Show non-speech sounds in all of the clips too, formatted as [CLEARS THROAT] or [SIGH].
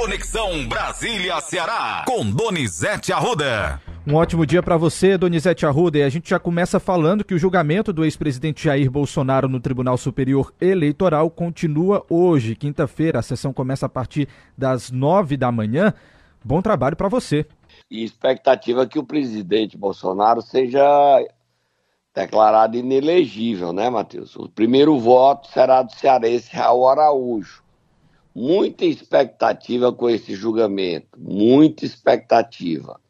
Conexão Brasília-Ceará, com Donizete Arruda. Um ótimo dia para você, Donizete Arruda. E a gente já começa falando que o julgamento do ex-presidente Jair Bolsonaro no Tribunal Superior Eleitoral continua hoje, quinta-feira. A sessão começa a partir das nove da manhã. Bom trabalho para você. E expectativa que o presidente Bolsonaro seja declarado inelegível, né, Matheus? O primeiro voto será do cearense Raul Araújo. Muita expectativa com esse julgamento, muita expectativa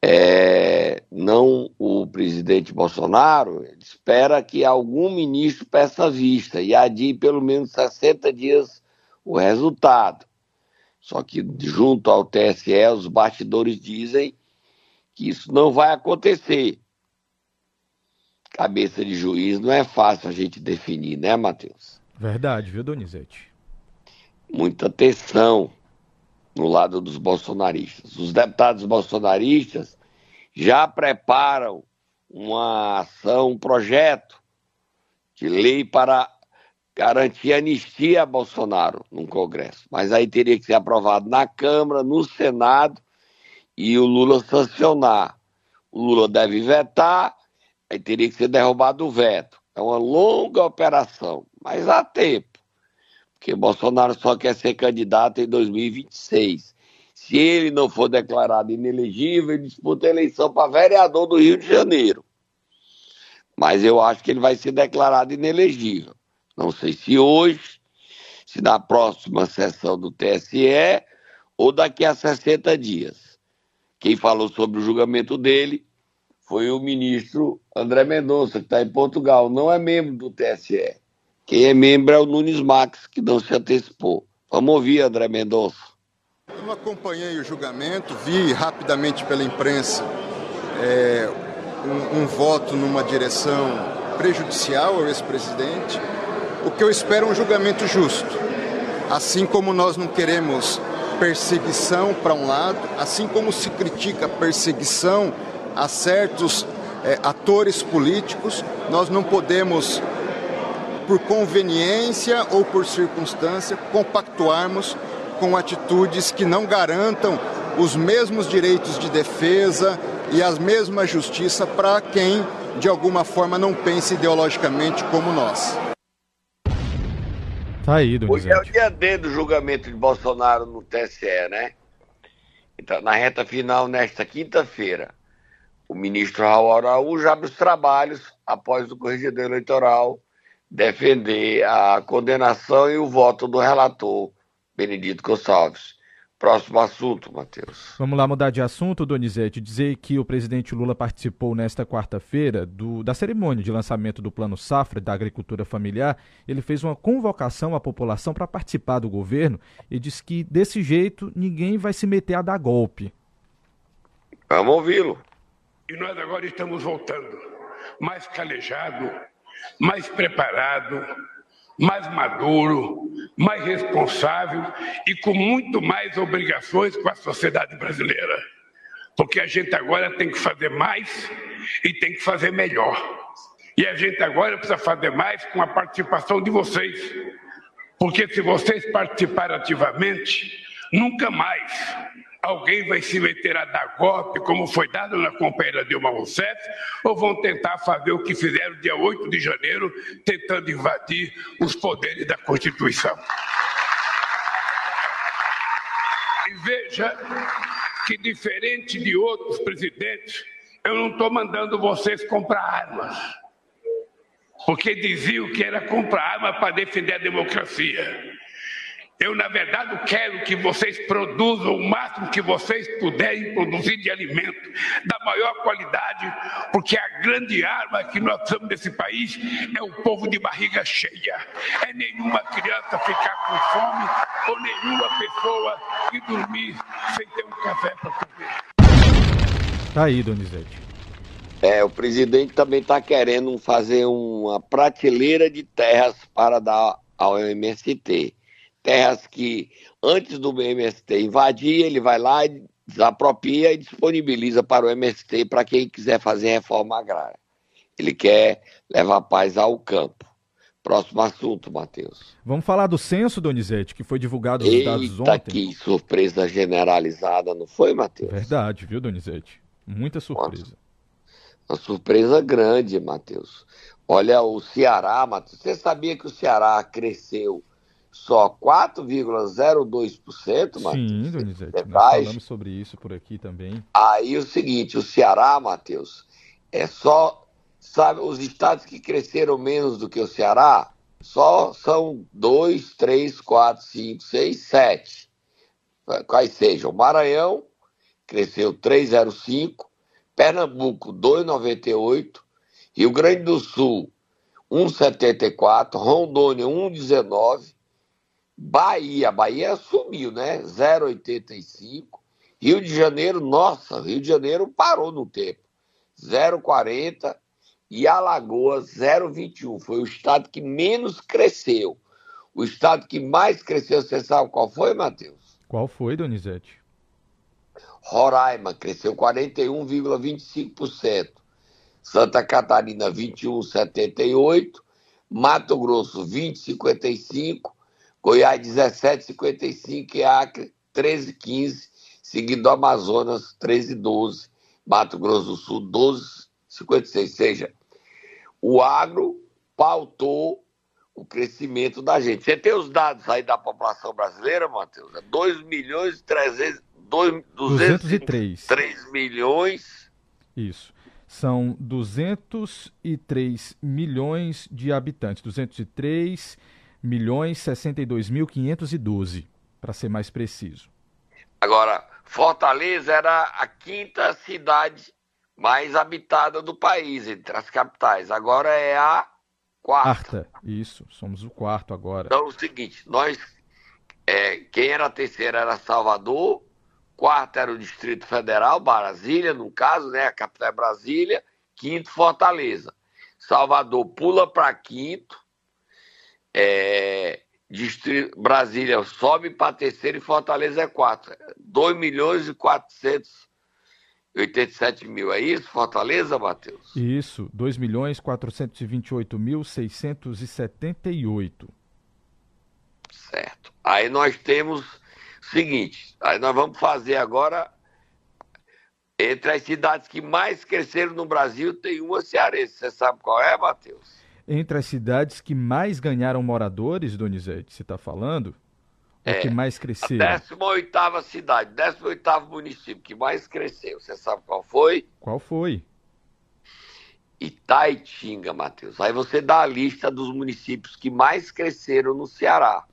é, não o presidente Bolsonaro, espera que algum ministro peça vista e adie pelo menos 60 dias o resultado. Só que junto ao TSE, os bastidores dizem que isso não vai acontecer. Cabeça de juiz não é fácil a gente definir, né, Matheus? Verdade, viu, Donizete? Muita tensão no lado dos bolsonaristas. Os deputados bolsonaristas já preparam uma ação, um projeto de lei para garantir anistia a Bolsonaro no Congresso. Mas aí teria que ser aprovado na Câmara, no Senado e o Lula sancionar. O Lula deve vetar, aí teria que ser derrubado o veto. É uma longa operação, mas há tempo porque Bolsonaro só quer ser candidato em 2026. Se ele não for declarado inelegível, ele disputa a eleição para vereador do Rio de Janeiro. Mas eu acho que ele vai ser declarado inelegível. Não sei se hoje, se na próxima sessão do TSE ou daqui a 60 dias. Quem falou sobre o julgamento dele foi o ministro André Mendonça, que está em Portugal, não é membro do TSE. Quem é membro é o Nunes Max, que não se antecipou. Vamos ouvir, André Mendonça. Eu não acompanhei o julgamento, vi rapidamente pela imprensa é, um, um voto numa direção prejudicial ao ex-presidente. O que eu espero é um julgamento justo. Assim como nós não queremos perseguição para um lado, assim como se critica perseguição a certos é, atores políticos, nós não podemos por conveniência ou por circunstância, compactuarmos com atitudes que não garantam os mesmos direitos de defesa e a mesma justiça para quem, de alguma forma, não pense ideologicamente como nós. Tá aí, Hoje é o dia D do julgamento de Bolsonaro no TSE, né? Então, na reta final, nesta quinta-feira, o ministro Raul Araújo abre os trabalhos após o corregedor eleitoral defender a condenação e o voto do relator Benedito Gonçalves. Próximo assunto, Matheus. Vamos lá mudar de assunto, Donizete. Dizer que o presidente Lula participou nesta quarta-feira da cerimônia de lançamento do Plano Safra da Agricultura Familiar. Ele fez uma convocação à população para participar do governo e disse que desse jeito ninguém vai se meter a dar golpe. Vamos ouvi-lo. E nós agora estamos voltando mais calejado, mais preparado, mais maduro, mais responsável e com muito mais obrigações com a sociedade brasileira. Porque a gente agora tem que fazer mais e tem que fazer melhor. E a gente agora precisa fazer mais com a participação de vocês. Porque se vocês participarem ativamente, nunca mais alguém vai se meter a dar golpe, como foi dado na companheira Dilma Rousseff, ou vão tentar fazer o que fizeram dia 8 de janeiro, tentando invadir os poderes da Constituição. E veja que, diferente de outros presidentes, eu não estou mandando vocês comprar armas. Porque diziam que era comprar arma para defender a democracia. Eu, na verdade, quero que vocês produzam o máximo que vocês puderem produzir de alimento, da maior qualidade, porque a grande arma que nós temos nesse país é o povo de barriga cheia. É nenhuma criança ficar com fome ou nenhuma pessoa ir dormir sem ter um café para comer. Tá aí, Donizete. É, o presidente também está querendo fazer uma prateleira de terras para dar ao MST terras que antes do MST invadir, ele vai lá desapropria e disponibiliza para o MST para quem quiser fazer reforma agrária. Ele quer levar paz ao campo. Próximo assunto, Matheus. Vamos falar do censo, Donizete, que foi divulgado os Eita, dados ontem. que surpresa generalizada, não foi, Matheus? Verdade, viu, Donizete? Muita surpresa. Uma surpresa grande, Matheus. Olha, o Ceará, Matheus, você sabia que o Ceará cresceu só 4,02%, Matheus? Sim, Donizete, nós Verdade. falamos sobre isso por aqui também. Aí o seguinte, o Ceará, Matheus, é só, sabe, os estados que cresceram menos do que o Ceará, só são 2, 3, 4, 5, 6, 7. Quais sejam? Maranhão cresceu 3,05, Pernambuco 2,98, Rio Grande do Sul 1,74, Rondônia 1,19, Bahia, Bahia sumiu, né? 0,85. Rio de Janeiro, nossa, Rio de Janeiro parou no tempo. 0,40 e Alagoas 0,21. Foi o estado que menos cresceu. O estado que mais cresceu, você sabe qual foi, Matheus? Qual foi, Donizete? Roraima cresceu 41,25%. Santa Catarina 21,78%. Mato Grosso 20,55%. Goiás 17,55% e Acre 13,15%. Seguido do Amazonas 13,12%. Mato Grosso do Sul 12,56%. Ou seja, o agro pautou o crescimento da gente. Você tem os dados aí da população brasileira, Matheus? É 2 milhões e 300, 2, 203. 3 milhões. Isso. São 203 milhões de habitantes. 203 milhões 62 mil 512, para ser mais preciso. Agora, Fortaleza era a quinta cidade mais habitada do país, entre as capitais. Agora é a quarta. Quarta, isso. Somos o quarto agora. Então, é o seguinte, nós, é, quem era a terceira era Salvador, quarto era o Distrito Federal, Brasília, no caso, né, a capital é Brasília, quinto Fortaleza. Salvador pula para quinto, é, Brasília sobe para terceiro e Fortaleza é quarto. 2 milhões e 487 mil, é isso, Fortaleza, Matheus? Isso, 2 milhões 428 mil 678. Certo. Aí nós temos o seguinte, aí nós vamos fazer agora entre as cidades que mais cresceram no Brasil, tem uma cearense. Você sabe qual é, Matheus? Entre as cidades que mais ganharam moradores, Donizete, você está falando? Ou É, que mais A cresceram? 18ª cidade, 18º município que mais cresceu. Você sabe qual foi? Qual foi? Itaitinga, Matheus. Aí você dá a lista dos municípios que mais cresceram no Ceará.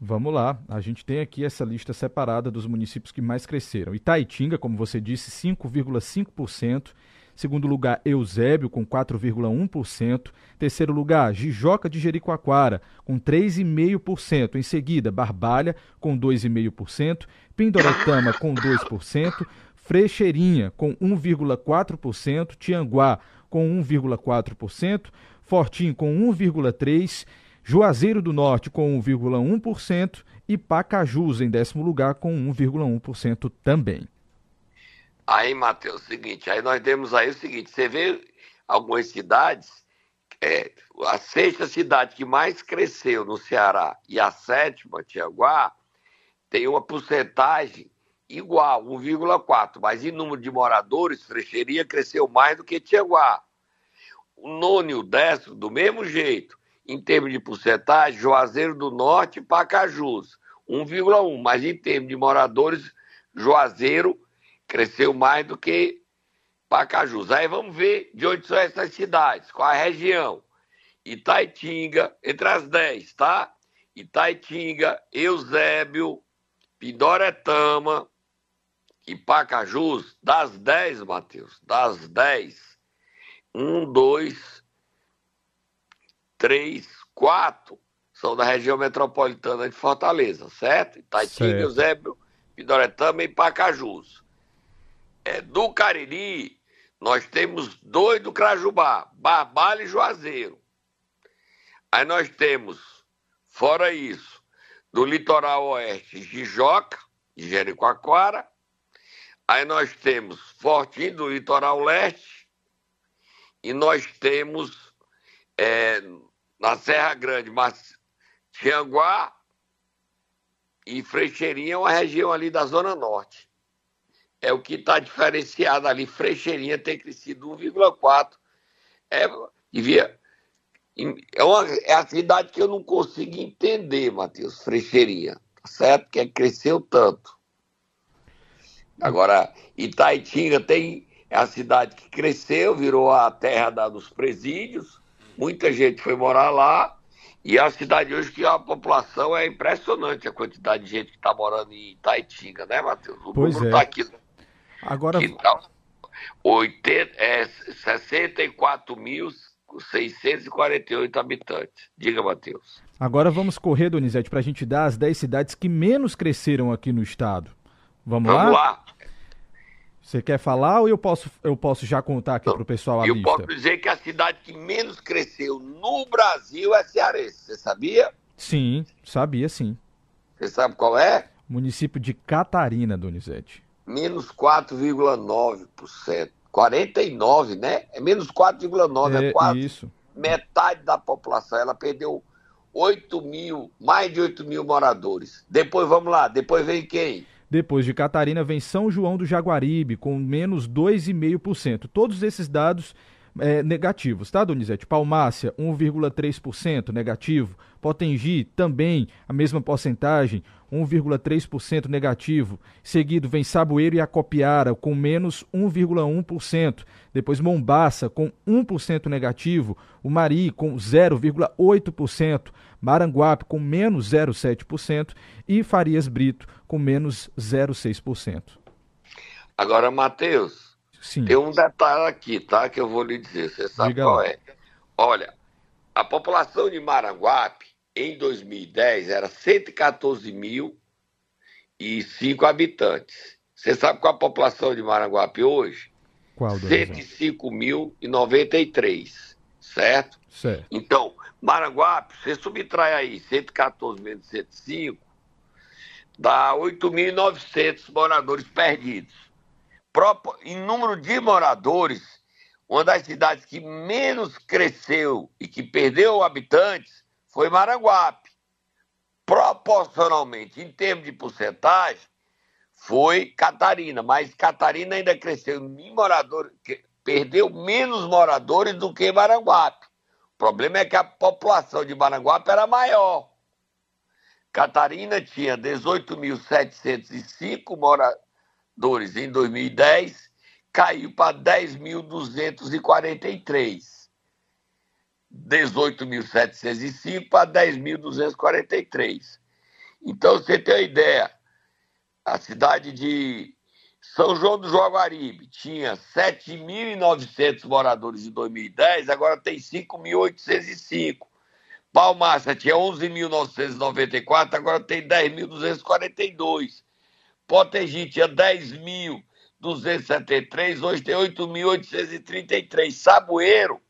Vamos lá, a gente tem aqui essa lista separada dos municípios que mais cresceram. Itaitinga, como você disse, 5,5%. Segundo lugar, Eusébio, com 4,1%. Terceiro lugar, Jijoca de Jericoacoara, com 3,5%. Em seguida, Barbalha, com 2,5%. Pindoretama, com 2%. Frecheirinha, com 1,4%. Tianguá, com 1,4%. Fortim, com 1,3%. Juazeiro do Norte, com 1,1%. E Pacajus, em décimo lugar, com 1,1% também. Aí, Matheus, seguinte, aí nós temos aí o seguinte, você vê algumas cidades, é, a sexta cidade que mais cresceu no Ceará e a sétima, Tianguá, tem uma porcentagem igual, 1,4, mas em número de moradores, Frecheirinha cresceu mais do que Tianguá. O nono e o décimo, do mesmo jeito, em termos de porcentagem, Juazeiro do Norte e Pacajus, 1,1, mas em termos de moradores, Juazeiro cresceu mais do que Pacajus. Aí vamos ver de onde são essas cidades, qual a região. Itaitinga, entre as 10, tá? Itaitinga, Eusébio, Pindoretama e Pacajus, das 10, Matheus, das 10. 1, 2, 3, 4 são da região metropolitana de Fortaleza, certo? Itaitinga, Certo. Eusébio, Pindoretama e Pacajus. É, do Cariri, nós temos dois do Crajubá, Barbalha e Juazeiro. Aí nós temos, fora isso, do litoral oeste, Jijoca, de Jericoacoara. Aí nós temos Fortim, do litoral leste. E nós temos, é, na Serra Grande, Tianguá e Frecheirinha é uma região ali da Zona Norte. É o que está diferenciado ali. Frecheirinha tem crescido 1,4. É, devia, é, uma, é a cidade que eu não consigo entender, Matheus, Frecheirinha. Tá certo? Que cresceu tanto. Agora, Itaitinga tem é a cidade que cresceu, virou a terra da, dos presídios, muita gente foi morar lá, e é a cidade hoje que a população é impressionante, a quantidade de gente que está morando em Itaitinga, né, Matheus? O pois número é. está aqui. Agora... Que tá, 80, é, 64.648 habitantes. Diga, Matheus. Agora vamos correr, Donizete, para a gente dar as 10 cidades que menos cresceram aqui no estado. Vamos, Vamos lá? lá. Você quer falar ou eu posso, eu posso já contar aqui para o pessoal a Eu lista? posso dizer que a cidade que menos cresceu no Brasil é Cearense. Você sabia? Sim, sabia sim. Você sabe qual é? Município de Catarina, Donizete. Menos 4,9%. 49, né? É menos 4,9%. É, É, quase isso. metade da população. Ela perdeu 8 mil, mais de 8 mil moradores. Depois, vamos lá, depois vem quem? Depois de Catarina vem São João do Jaguaribe, com menos 2,5%. Todos esses dados é, negativos, tá, Donizete? Palmácia, 1,3% negativo. Potengi, também a mesma porcentagem, 1,3% negativo. Seguido vem Saboeiro e Acopiara, com menos 1,1%. Depois Mombaça, com 1% negativo. O Mari, com 0,8%. Maranguape, com menos 0,7%. E Farias Brito, com menos 0,6%. Agora, Matheus, Sim. tem um detalhe aqui, tá? Que eu vou lhe dizer. Você sabe Diga qual lá. é? Olha, a população de Maranguape, em 2010, era 114.005 habitantes. Você sabe qual a população de Maranguape hoje? Qual, Donizete? 105.093, certo? Certo. Então, Maranguape, você subtrai aí 114 menos 105, dá 8.900 moradores perdidos. Em número de moradores, uma das cidades que menos cresceu e que perdeu habitantes foi Maranguape. Proporcionalmente, em termos de porcentagem, foi Catarina, mas Catarina ainda cresceu em moradores, perdeu menos moradores do que Maranguape. O problema é que a população de Maranguape era maior. Catarina tinha 18.705 moradores em 2010, caiu para 10.243. 18.705 para 10.243. Então, você tem uma ideia, a cidade de São João do Jaguaribe tinha 7.900 moradores em 2010, agora tem 5.805. Palmácia tinha 11.994, agora tem 10.242. Potengi tinha 10.273, hoje tem 8.833. Saboeiro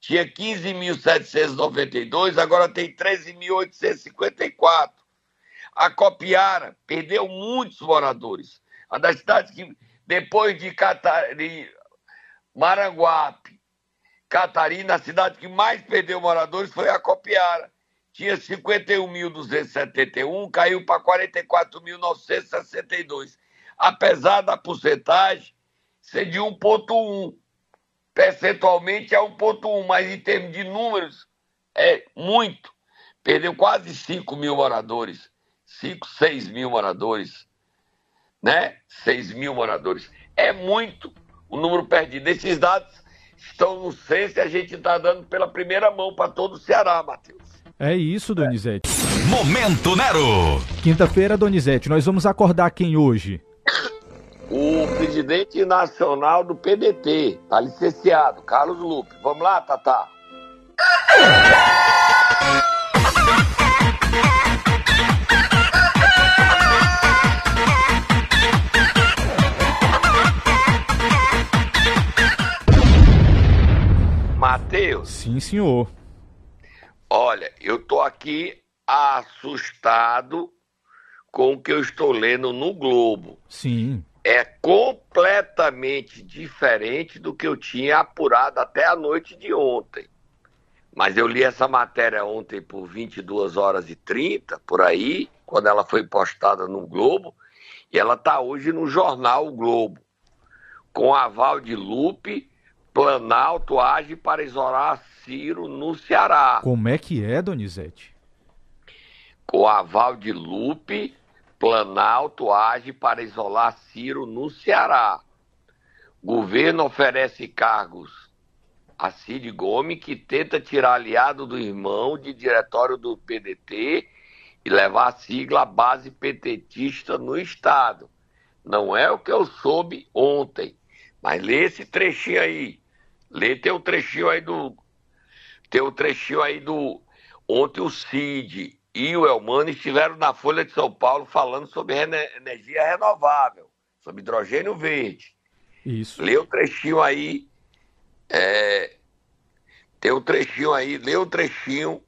tinha 15.792, agora tem 13.854. A Copiara perdeu muitos moradores. A das cidades que, depois de, Catar... Maranguape, Catarina, a cidade que mais perdeu moradores foi a Copiara. Tinha 51.271, caiu para 44.962. Apesar da porcentagem ser de 1,1. Percentualmente é 1,1, mas em termos de números é muito. Perdeu quase 5 mil moradores. 5, 6 mil moradores. Né? 6 mil moradores. É muito o número perdido. Esses dados estão no censo e a gente está dando pela primeira mão para todo o Ceará, Matheus. É isso, Donizete. Momento Nero. Quinta-feira, Donizete, nós vamos acordar quem hoje? O presidente nacional do PDT, tá licenciado, Carlos Lupe. Vamos lá, Tatá? Matheus, Sim, senhor. Olha, eu tô aqui assustado com o que eu estou lendo no Globo. Sim. é completamente diferente do que eu tinha apurado até a noite de ontem. mas eu li essa matéria ontem por 22 horas e 30, por aí, quando ela foi postada no Globo, e ela está hoje no jornal o Globo, com aval de Lupe, Planalto age para isolar Ciro no Ceará. Como é que é, Donizete? Com aval de Lupe, Planalto age para isolar Ciro no Ceará. Governo oferece cargos a Cid Gomes, que tenta tirar aliado do irmão de diretório do PDT e levar a sigla base petetista no Estado. Não é o que eu soube ontem, mas lê esse trechinho aí. Lê teu trechinho aí do. Teu trechinho aí do. Ontem o Cid e o Elmano estiveram na Folha de São Paulo falando sobre energia renovável, sobre hidrogênio verde. Isso. Lê o trechinho aí é, tem um trechinho aí, lê um trechinho.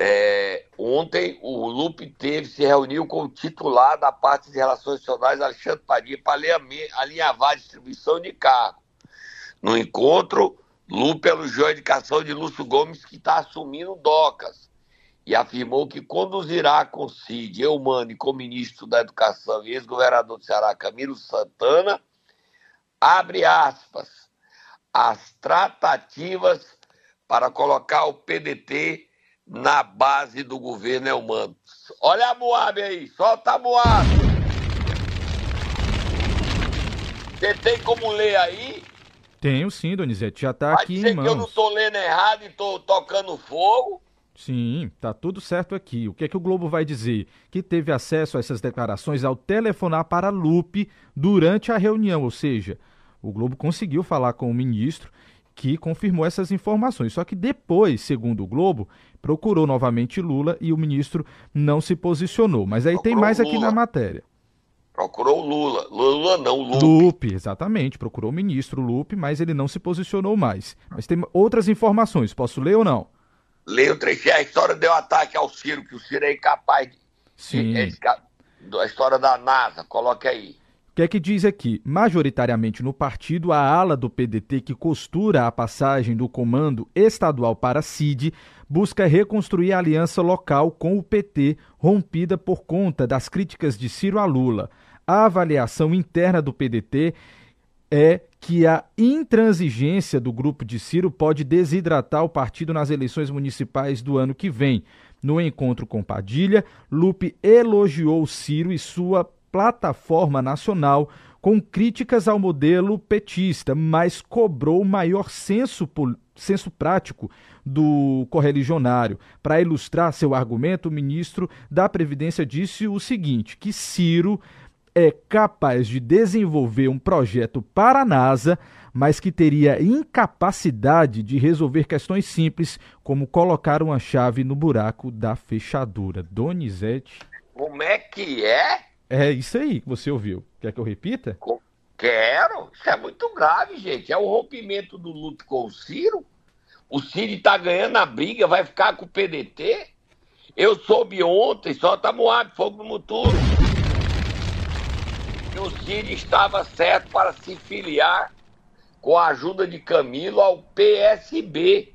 É, ontem o Lupe teve, se reuniu com o titular da parte de Relações Nacionais, Alexandre Padilha, para alinhavar a distribuição de cargo. No encontro, Lupe elogiou a indicação de Lúcio Gomes, que está assumindo docas, e afirmou que conduzirá com Cid, Eumano e com o ministro da Educação e ex-governador do Ceará, Camilo Santana, abre aspas, as tratativas para colocar o PDT na base do governo Elmano. Olha a Moab aí, solta a Moab. Você tem como ler aí? Tenho sim, Donizete, já tá aqui em mãos. que eu não tô lendo errado e tô tocando fogo? Sim, tá tudo certo aqui. O que é que o Globo vai dizer? Que teve acesso a essas declarações ao telefonar para Lupe durante a reunião, ou seja, o Globo conseguiu falar com o ministro que confirmou essas informações. Só que depois, segundo o Globo, procurou novamente Lula e o ministro não se posicionou. Mas aí tem mais aqui na matéria. Procurou Lula. Lula não, Lupe. Lupe, exatamente. Procurou o ministro Lupe, mas ele não se posicionou mais. Mas tem outras informações. Posso ler ou não? Leia o trecho. A história deu ataque ao Ciro, que o Ciro é incapaz de... Sim. É, a história da NASA, coloque aí que é que diz aqui? Majoritariamente no partido, a ala do PDT que costura a passagem do comando estadual para CID busca reconstruir a aliança local com o PT, rompida por conta das críticas de Ciro a Lula. A avaliação interna do PDT é que a intransigência do grupo de Ciro pode desidratar o partido nas eleições municipais do ano que vem. No encontro com Padilha, Lupe elogiou Ciro e sua plataforma nacional com críticas ao modelo petista, mas cobrou maior senso, senso prático do correligionário. Para ilustrar seu argumento, o ministro da Previdência disse o seguinte: que Ciro é capaz de desenvolver um projeto para a NASA, mas que teria incapacidade de resolver questões simples, como colocar uma chave no buraco da fechadura. Donizete. Como é que é? É isso aí que você ouviu. Quer que eu repita? Quero. Isso é muito grave, gente. É o rompimento do Lupe com o Ciro. O Ciro está ganhando a briga, vai ficar com o PDT. Eu soube ontem, só tá Moab, fogo no muturo. Que o Ciro estava certo para se filiar com a ajuda de Camilo ao PSB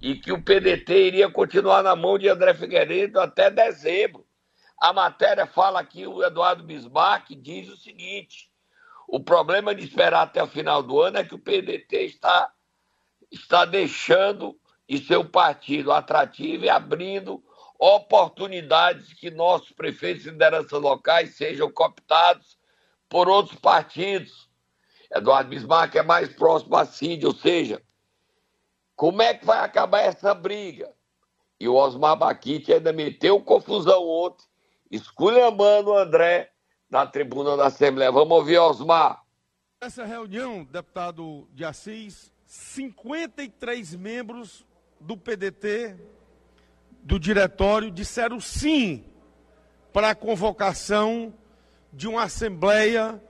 e que o PDT iria continuar na mão de André Figueiredo até dezembro. A matéria fala aqui, o Eduardo Bismarck diz o seguinte: o problema de esperar até o final do ano é que o PDT está, está deixando de ser um partido atrativo e abrindo oportunidades que nossos prefeitos e lideranças locais sejam cooptados por outros partidos. Eduardo Bismarck é mais próximo a Cid, ou seja, como é que vai acabar essa briga? E o Osmar Baquite ainda meteu confusão ontem esculhambando o André na tribuna da Assembleia. Vamos ouvir Osmar. Nessa reunião, deputado de Assis, 53 membros do PDT, do diretório, disseram sim para a convocação de uma Assembleia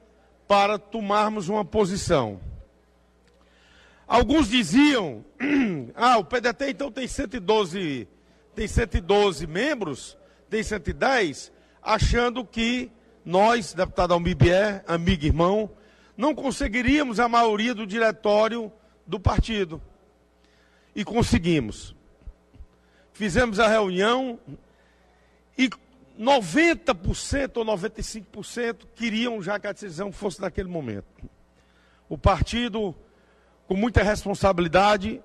para tomarmos uma posição. Alguns diziam, [CLEARS THROAT] ah, o PDT então tem 112, tem 112 membros, tem 110, achando que nós, deputado Almibier, amigo e irmão, não conseguiríamos a maioria do diretório do partido. E conseguimos. fizemos a reunião 90% ou 95% queriam já que a decisão fosse naquele momento. O partido, com muita responsabilidade,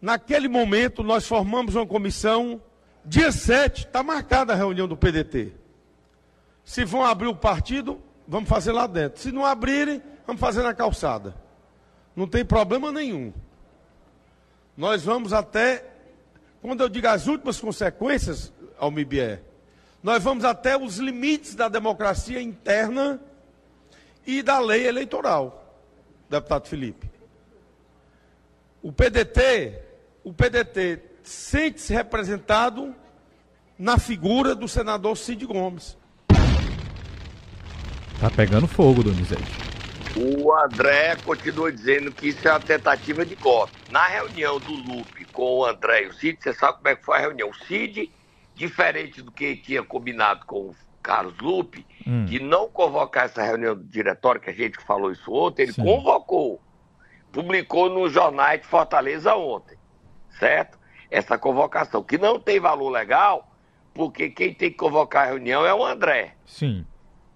naquele momento nós formamos uma comissão. Dia 7 está marcada a reunião do PDT. Se vão abrir o partido, vamos fazer lá dentro. Se não abrirem, vamos fazer na calçada. Não tem problema nenhum. Nós vamos até, quando eu digo as últimas consequências, ao MIBE, nós vamos até os limites da democracia interna e da lei eleitoral, deputado Felipe. O PDT, o PDT sente-se representado na figura do senador Cid Gomes. Tá pegando fogo, Donizete. O André continua dizendo que isso é uma tentativa de golpe. Na reunião do Lupe com o André e o Cid, você sabe como é que foi a reunião. O Cid, diferente do que tinha combinado com o Carlos Lupe, hum. de não convocar essa reunião do diretório, que a gente falou isso ontem, ele Sim. convocou. Publicou nos jornais de Fortaleza ontem, certo? Essa convocação, que não tem valor legal, porque quem tem que convocar a reunião é o André. Sim.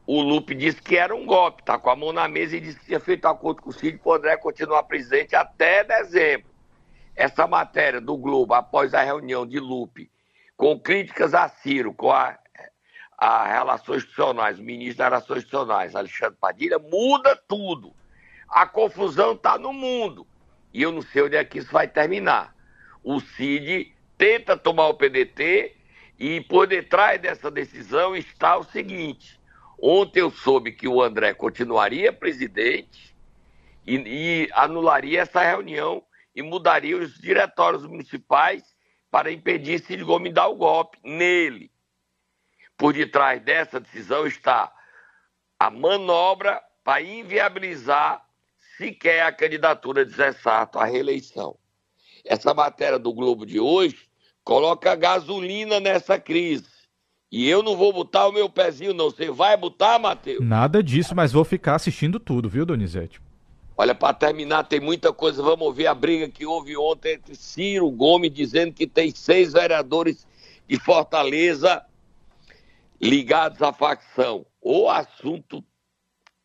O Lupe disse que era um golpe, tá com a mão na mesa e disse que tinha feito acordo com o Cid para o André continuar presidente até dezembro. Essa matéria do Globo, após a reunião de Lupe, com críticas a Ciro, com a, a Relações Institucionais, o ministro das Relações Institucionais, Alexandre Padilha, muda tudo. A confusão está no mundo. E eu não sei onde é que isso vai terminar. O Cid tenta tomar o PDT e por detrás dessa decisão está o seguinte: Ontem eu soube que o André continuaria presidente e, e anularia essa reunião e mudaria os diretórios municipais para impedir Cid Gomes dar o golpe nele. Por detrás dessa decisão está a manobra para inviabilizar sequer a candidatura de Zé Sarto à reeleição. Essa matéria do Globo de hoje coloca gasolina nessa crise. E eu não vou botar o meu pezinho, não. Você vai botar, Matheus? Nada disso, mas vou ficar assistindo tudo, viu, Donizete? Olha, para terminar, tem muita coisa. Vamos ouvir a briga que houve ontem entre Ciro Gomes, dizendo que tem seis vereadores de Fortaleza ligados à facção. O assunto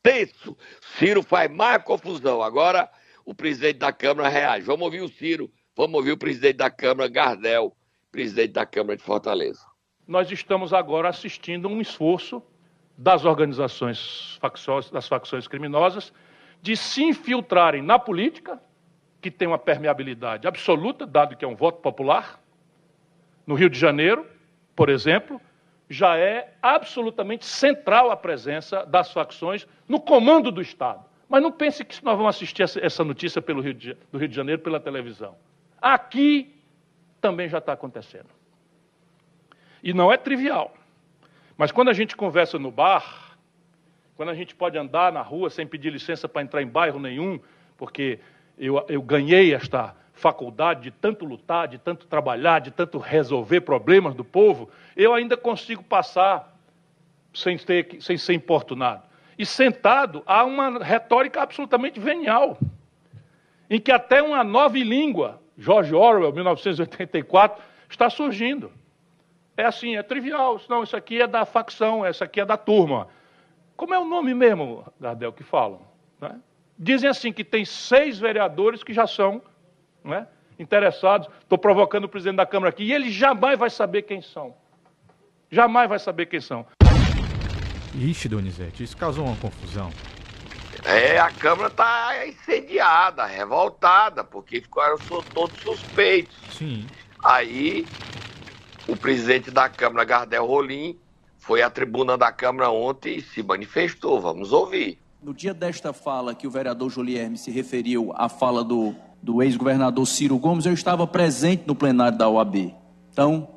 tenso. Ciro faz mais confusão. Agora o presidente da Câmara reage. Vamos ouvir o Ciro, vamos ouvir o presidente da Câmara, Gardel, presidente da Câmara de Fortaleza nós estamos agora assistindo um esforço das organizações facções, das facções criminosas de se infiltrarem na política, que tem uma permeabilidade absoluta, dado que é um voto popular. No Rio de Janeiro, por exemplo, já é absolutamente central a presença das facções no comando do Estado. Mas não pense que nós vamos assistir essa notícia pelo Rio de, do Rio de Janeiro pela televisão. Aqui também já está acontecendo. E não é trivial. Mas quando a gente conversa no bar, quando a gente pode andar na rua sem pedir licença para entrar em bairro nenhum, porque eu, eu ganhei esta faculdade de tanto lutar, de tanto trabalhar, de tanto resolver problemas do povo, eu ainda consigo passar sem, ter, sem ser importunado. E sentado há uma retórica absolutamente venial, em que até uma nova língua, George Orwell, 1984, está surgindo. É assim, é trivial. Não, isso aqui é da facção, essa aqui é da turma. Como é o nome mesmo, Gardel, que falam? Né? Dizem assim que tem seis vereadores que já são né, interessados. Estou provocando o presidente da Câmara aqui. E ele jamais vai saber quem são. Jamais vai saber quem são. Ixi, Donizete, isso causou uma confusão. É, a Câmara está incendiada, revoltada, porque ficaram todos suspeitos. Sim. Aí o presidente da Câmara, Gardel Rolim, foi à tribuna da Câmara ontem e se manifestou. Vamos ouvir. No dia desta fala que o vereador Julierme se referiu à fala do, do ex-governador Ciro Gomes, eu estava presente no plenário da OAB. Então,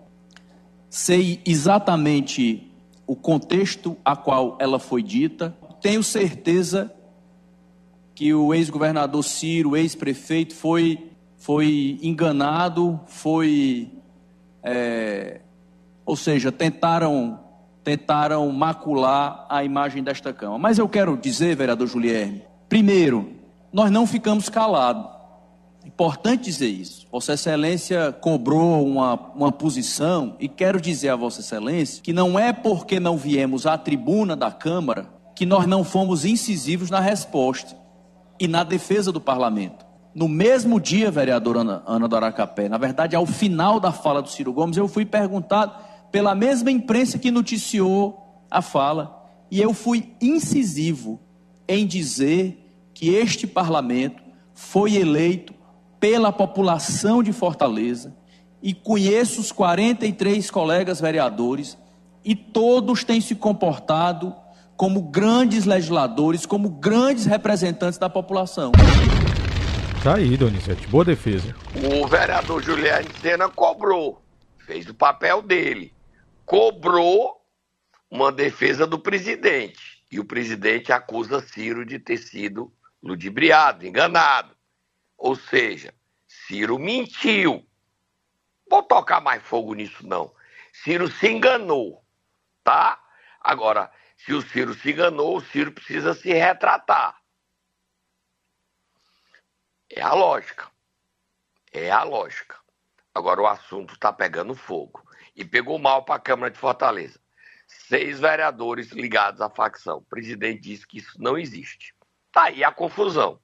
sei exatamente o contexto a qual ela foi dita. Tenho certeza que o ex-governador Ciro, ex-prefeito, foi, foi enganado, foi é, ou seja, tentaram, tentaram macular a imagem desta Câmara. Mas eu quero dizer, vereador Julierme, primeiro, nós não ficamos calados. Importante dizer isso. Vossa Excelência cobrou uma, uma posição e quero dizer a Vossa Excelência que não é porque não viemos à tribuna da Câmara que nós não fomos incisivos na resposta e na defesa do parlamento. No mesmo dia, vereadora Ana, Ana do Aracapé, na verdade, ao final da fala do Ciro Gomes, eu fui perguntado pela mesma imprensa que noticiou a fala e eu fui incisivo em dizer que este parlamento foi eleito pela população de Fortaleza e conheço os 43 colegas vereadores e todos têm se comportado como grandes legisladores, como grandes representantes da população. Tá aí, Donizete, boa defesa. O vereador Juliano Sena cobrou, fez o papel dele, cobrou uma defesa do presidente. E o presidente acusa Ciro de ter sido ludibriado, enganado. Ou seja, Ciro mentiu. Vou tocar mais fogo nisso, não. Ciro se enganou, tá? Agora, se o Ciro se enganou, o Ciro precisa se retratar. É a lógica. É a lógica. Agora o assunto está pegando fogo. E pegou mal para a Câmara de Fortaleza. Seis vereadores ligados à facção. O presidente disse que isso não existe. Tá aí a confusão.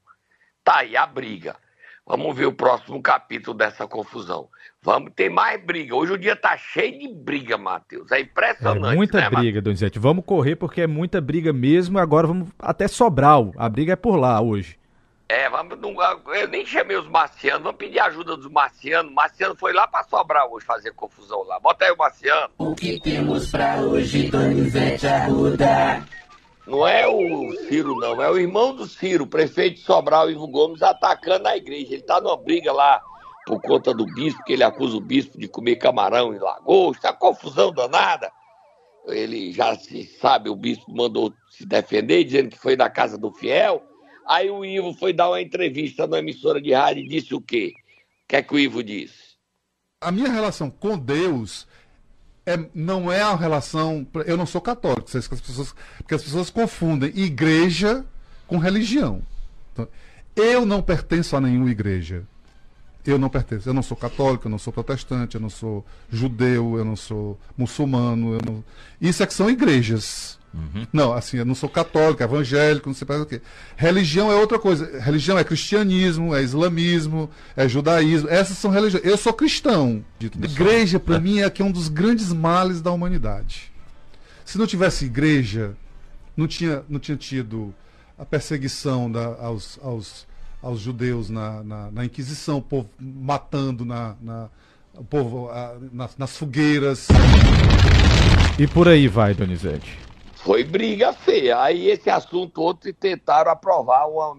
Tá aí a briga. Vamos ver o próximo capítulo dessa confusão. Vamos ter mais briga. Hoje o dia tá cheio de briga, Matheus. É impressionante. É muita né, briga, Donizete. Vamos correr porque é muita briga mesmo. Agora vamos até Sobral. A briga é por lá hoje. É, vamos. Eu nem chamei os marcianos. Vamos pedir ajuda dos marcianos. O marciano foi lá pra Sobral hoje fazer confusão lá. Bota aí o marciano. O que temos pra hoje, Donizete Arruda? Não é o Ciro, não. É o irmão do Ciro, prefeito de Sobral, Ivo Gomes, atacando a igreja. Ele tá numa briga lá por conta do bispo, que ele acusa o bispo de comer camarão em lagosta. Confusão danada. Ele já se sabe, o bispo mandou se defender, dizendo que foi da casa do fiel. Aí o Ivo foi dar uma entrevista numa emissora de rádio e disse o quê? O que é que o Ivo disse? A minha relação com Deus é, não é a relação. Eu não sou católico, as pessoas, porque as pessoas confundem igreja com religião. Então, eu não pertenço a nenhuma igreja. Eu não pertenço. Eu não sou católico, eu não sou protestante, eu não sou judeu, eu não sou muçulmano. Não... Isso é que são igrejas. Uhum. Não, assim, eu não sou católico, evangélico, não sei para o quê. Religião é outra coisa. Religião é cristianismo, é islamismo, é judaísmo. Essas são religiões. Eu sou cristão. Igreja, para mim, é que é um dos grandes males da humanidade. Se não tivesse igreja, não tinha, não tinha tido a perseguição da, aos, aos, aos judeus na, na, na Inquisição, o povo matando na, na o povo a, nas, nas fogueiras. E por aí vai, Donizete. Foi briga feia. Aí esse assunto outro tentaram aprovar uma,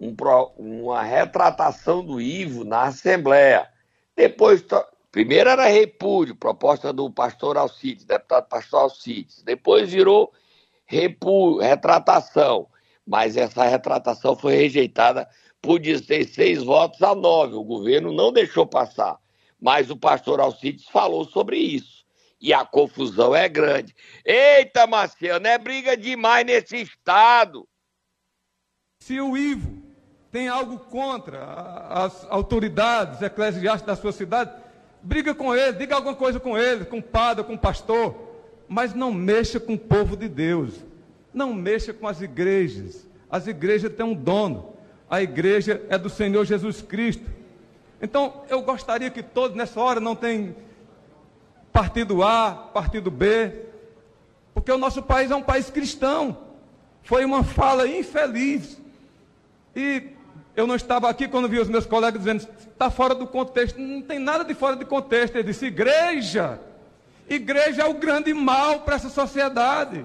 um, uma retratação do Ivo na Assembleia. Depois, primeiro era repúdio, proposta do pastor Alcides, deputado pastor Alcides. Depois virou repúdio, retratação. Mas essa retratação foi rejeitada por 16 votos a 9. O governo não deixou passar. Mas o pastor Alcides falou sobre isso e a confusão é grande. Eita, Marciano, é briga demais nesse estado. Se o Ivo tem algo contra as autoridades eclesiásticas da sua cidade, briga com ele, diga alguma coisa com ele, com o padre, com o pastor, mas não mexa com o povo de Deus. Não mexa com as igrejas. As igrejas têm um dono. A igreja é do Senhor Jesus Cristo. Então, eu gostaria que todos nessa hora não tenham partido A, partido B, porque o nosso país é um país cristão. Foi uma fala infeliz. E eu não estava aqui quando vi os meus colegas dizendo, está fora do contexto. Não tem nada de fora de contexto. Ele disse, igreja. Igreja é o grande mal para essa sociedade.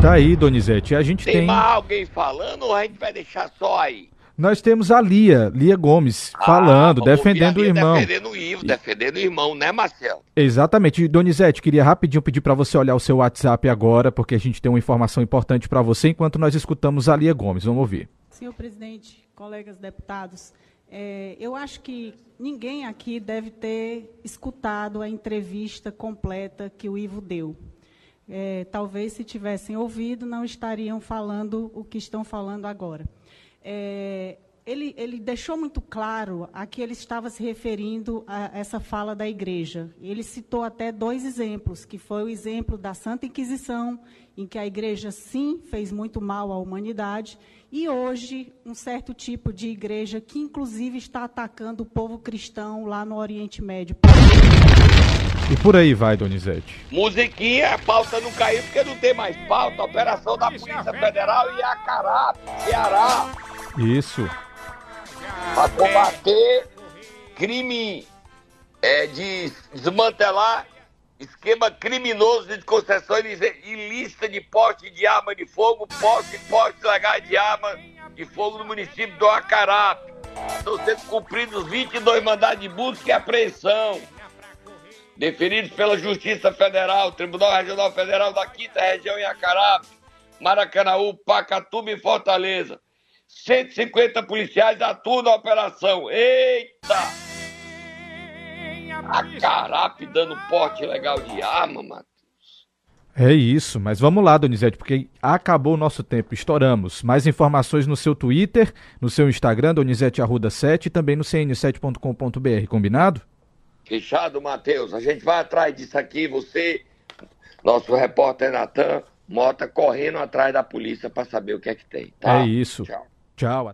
Tá aí, Donizete. A gente tem. Tem mais alguém falando ou a gente vai deixar só aí? Nós temos a Lia, Lia Gomes, ah, falando, defendendo o irmão. Defendendo o Ivo, defendendo o irmão, né, Marcelo? Exatamente. Donizete, queria rapidinho pedir para você olhar o seu WhatsApp agora, porque a gente tem uma informação importante para você, enquanto nós escutamos a Lia Gomes. Vamos ouvir. Senhor presidente, colegas deputados, é, eu acho que ninguém aqui deve ter escutado a entrevista completa que o Ivo deu. É, talvez se tivessem ouvido, não estariam falando o que estão falando agora. É, ele, ele deixou muito claro a que ele estava se referindo a essa fala da igreja. Ele citou até dois exemplos, que foi o exemplo da Santa Inquisição, em que a igreja sim fez muito mal à humanidade, e hoje um certo tipo de igreja que inclusive está atacando o povo cristão lá no Oriente Médio. E por aí vai, Donizete. Musiquinha, a pauta não caiu porque não tem mais pauta. Operação da Polícia Federal e Acará, Ceará. Isso. Para combater crime é, de desmantelar esquema criminoso de concessão ilícita de porte de arma de fogo, posse e porte legais de arma de fogo no município do Acarape. Estão sendo cumpridos 22 mandados de busca e apreensão, deferidos pela Justiça Federal, Tribunal Regional Federal da Quinta Região em Acarape, Maracanaú, Pacatuba e Fortaleza. 150 policiais atuam na operação. Eita! A dando porte legal de arma, Matheus. É isso, mas vamos lá, Donizete, porque acabou o nosso tempo, estouramos. Mais informações no seu Twitter, no seu Instagram, Donizete Arruda 7 e também no cn7.com.br, combinado? Fechado, Matheus. A gente vai atrás disso aqui, você, nosso repórter Natan Mota, correndo atrás da polícia para saber o que é que tem. Tá? É isso. Tchau. Tchau.